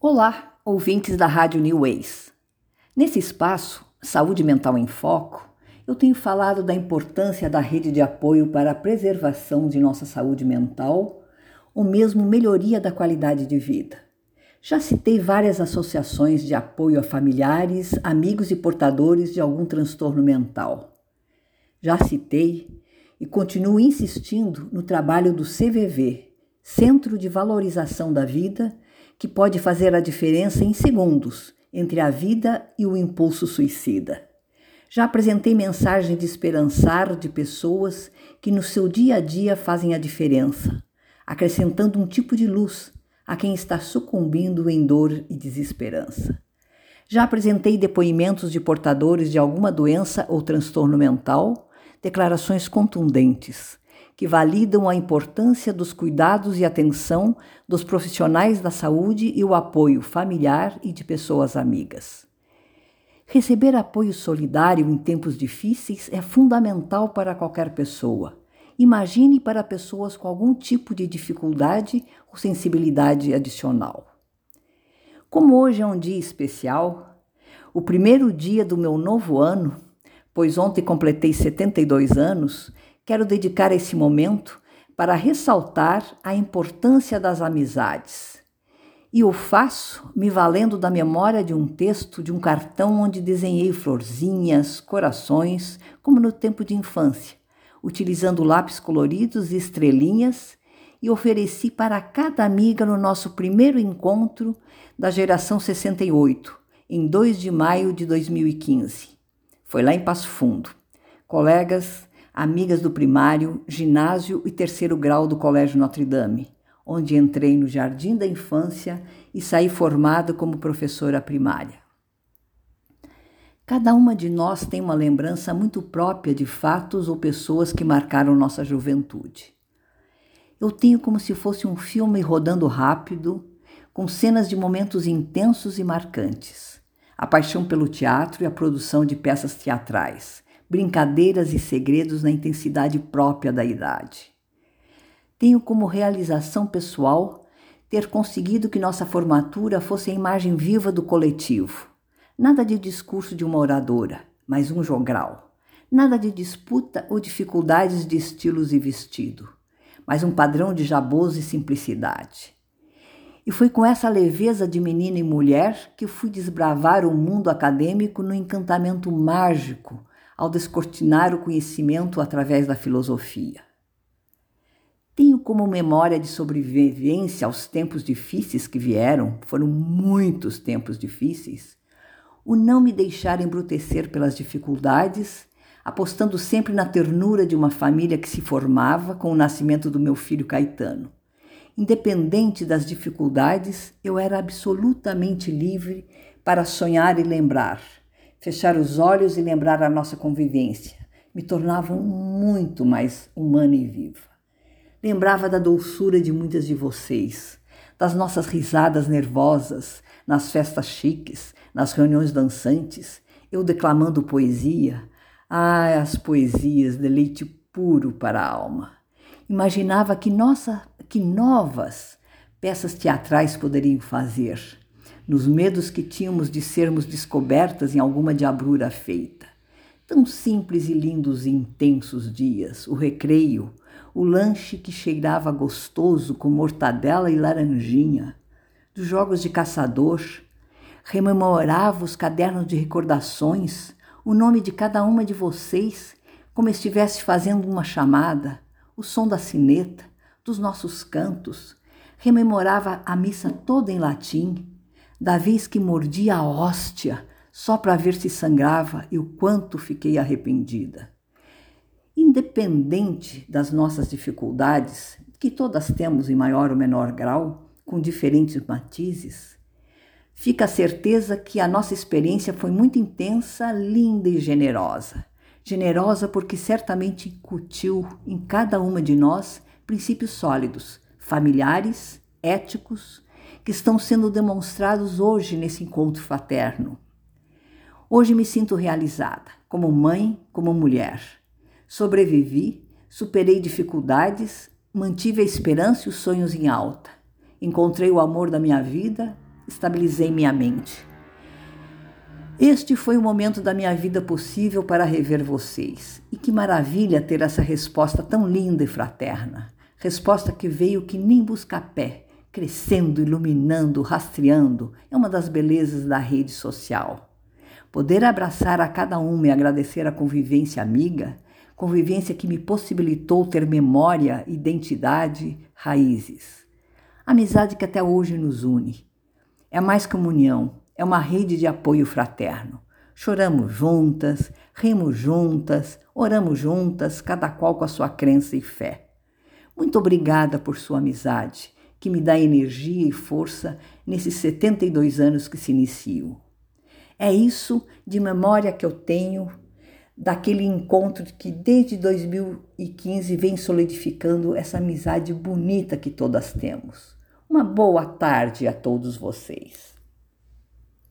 Olá, ouvintes da Rádio New Ways. Nesse espaço, Saúde Mental em Foco, eu tenho falado da importância da rede de apoio para a preservação de nossa saúde mental ou mesmo melhoria da qualidade de vida. Já citei várias associações de apoio a familiares, amigos e portadores de algum transtorno mental. Já citei e continuo insistindo no trabalho do CVV, Centro de Valorização da Vida que pode fazer a diferença em segundos entre a vida e o impulso suicida. Já apresentei mensagem de esperançar de pessoas que no seu dia a dia fazem a diferença, acrescentando um tipo de luz a quem está sucumbindo em dor e desesperança. Já apresentei depoimentos de portadores de alguma doença ou transtorno mental, declarações contundentes que validam a importância dos cuidados e atenção dos profissionais da saúde e o apoio familiar e de pessoas amigas. Receber apoio solidário em tempos difíceis é fundamental para qualquer pessoa. Imagine para pessoas com algum tipo de dificuldade ou sensibilidade adicional. Como hoje é um dia especial, o primeiro dia do meu novo ano, pois ontem completei 72 anos, quero dedicar esse momento para ressaltar a importância das amizades. E o faço me valendo da memória de um texto de um cartão onde desenhei florzinhas, corações, como no tempo de infância, utilizando lápis coloridos e estrelinhas, e ofereci para cada amiga no nosso primeiro encontro da geração 68, em 2 de maio de 2015. Foi lá em Passo Fundo. Colegas, amigas do primário, ginásio e terceiro grau do Colégio Notre Dame, onde entrei no jardim da infância e saí formada como professora primária. Cada uma de nós tem uma lembrança muito própria de fatos ou pessoas que marcaram nossa juventude. Eu tenho como se fosse um filme rodando rápido, com cenas de momentos intensos e marcantes. A paixão pelo teatro e a produção de peças teatrais, brincadeiras e segredos na intensidade própria da idade. Tenho como realização pessoal ter conseguido que nossa formatura fosse a imagem viva do coletivo. Nada de discurso de uma oradora, mas um jogral. Nada de disputa ou dificuldades de estilos e vestido, mas um padrão de jaboso e simplicidade. E foi com essa leveza de menina e mulher que fui desbravar o mundo acadêmico no encantamento mágico ao descortinar o conhecimento através da filosofia. Tenho como memória de sobrevivência aos tempos difíceis que vieram, foram muitos tempos difíceis, o não me deixar embrutecer pelas dificuldades, apostando sempre na ternura de uma família que se formava com o nascimento do meu filho Caetano. Independente das dificuldades, eu era absolutamente livre para sonhar e lembrar fechar os olhos e lembrar a nossa convivência me tornavam muito mais humana e viva. Lembrava da doçura de muitas de vocês, das nossas risadas nervosas nas festas chiques, nas reuniões dançantes, eu declamando poesia. Ah, as poesias, deleite puro para a alma. Imaginava que nossa, que novas peças teatrais poderiam fazer nos medos que tínhamos de sermos descobertas em alguma diabrura feita. Tão simples e lindos e intensos dias, o recreio, o lanche que cheirava gostoso com mortadela e laranjinha, dos jogos de caçador, rememorava os cadernos de recordações, o nome de cada uma de vocês, como estivesse fazendo uma chamada, o som da sineta, dos nossos cantos, rememorava a missa toda em latim, da vez que mordi a hóstia só para ver se sangrava e o quanto fiquei arrependida. Independente das nossas dificuldades, que todas temos em maior ou menor grau, com diferentes matizes, fica a certeza que a nossa experiência foi muito intensa, linda e generosa. Generosa porque certamente incutiu em cada uma de nós princípios sólidos, familiares, éticos, que estão sendo demonstrados hoje nesse encontro fraterno. Hoje me sinto realizada, como mãe, como mulher. Sobrevivi, superei dificuldades, mantive a esperança e os sonhos em alta. Encontrei o amor da minha vida, estabilizei minha mente. Este foi o momento da minha vida possível para rever vocês. E que maravilha ter essa resposta tão linda e fraterna. Resposta que veio que nem busca pé, crescendo, iluminando, rastreando. É uma das belezas da rede social. Poder abraçar a cada uma e agradecer a convivência amiga, convivência que me possibilitou ter memória, identidade, raízes. Amizade que até hoje nos une. É mais comunhão, é uma rede de apoio fraterno. Choramos juntas, rimos juntas, oramos juntas, cada qual com a sua crença e fé. Muito obrigada por sua amizade, que me dá energia e força nesses 72 anos que se iniciam. É isso de memória que eu tenho daquele encontro que desde 2015 vem solidificando essa amizade bonita que todas temos. Uma boa tarde a todos vocês.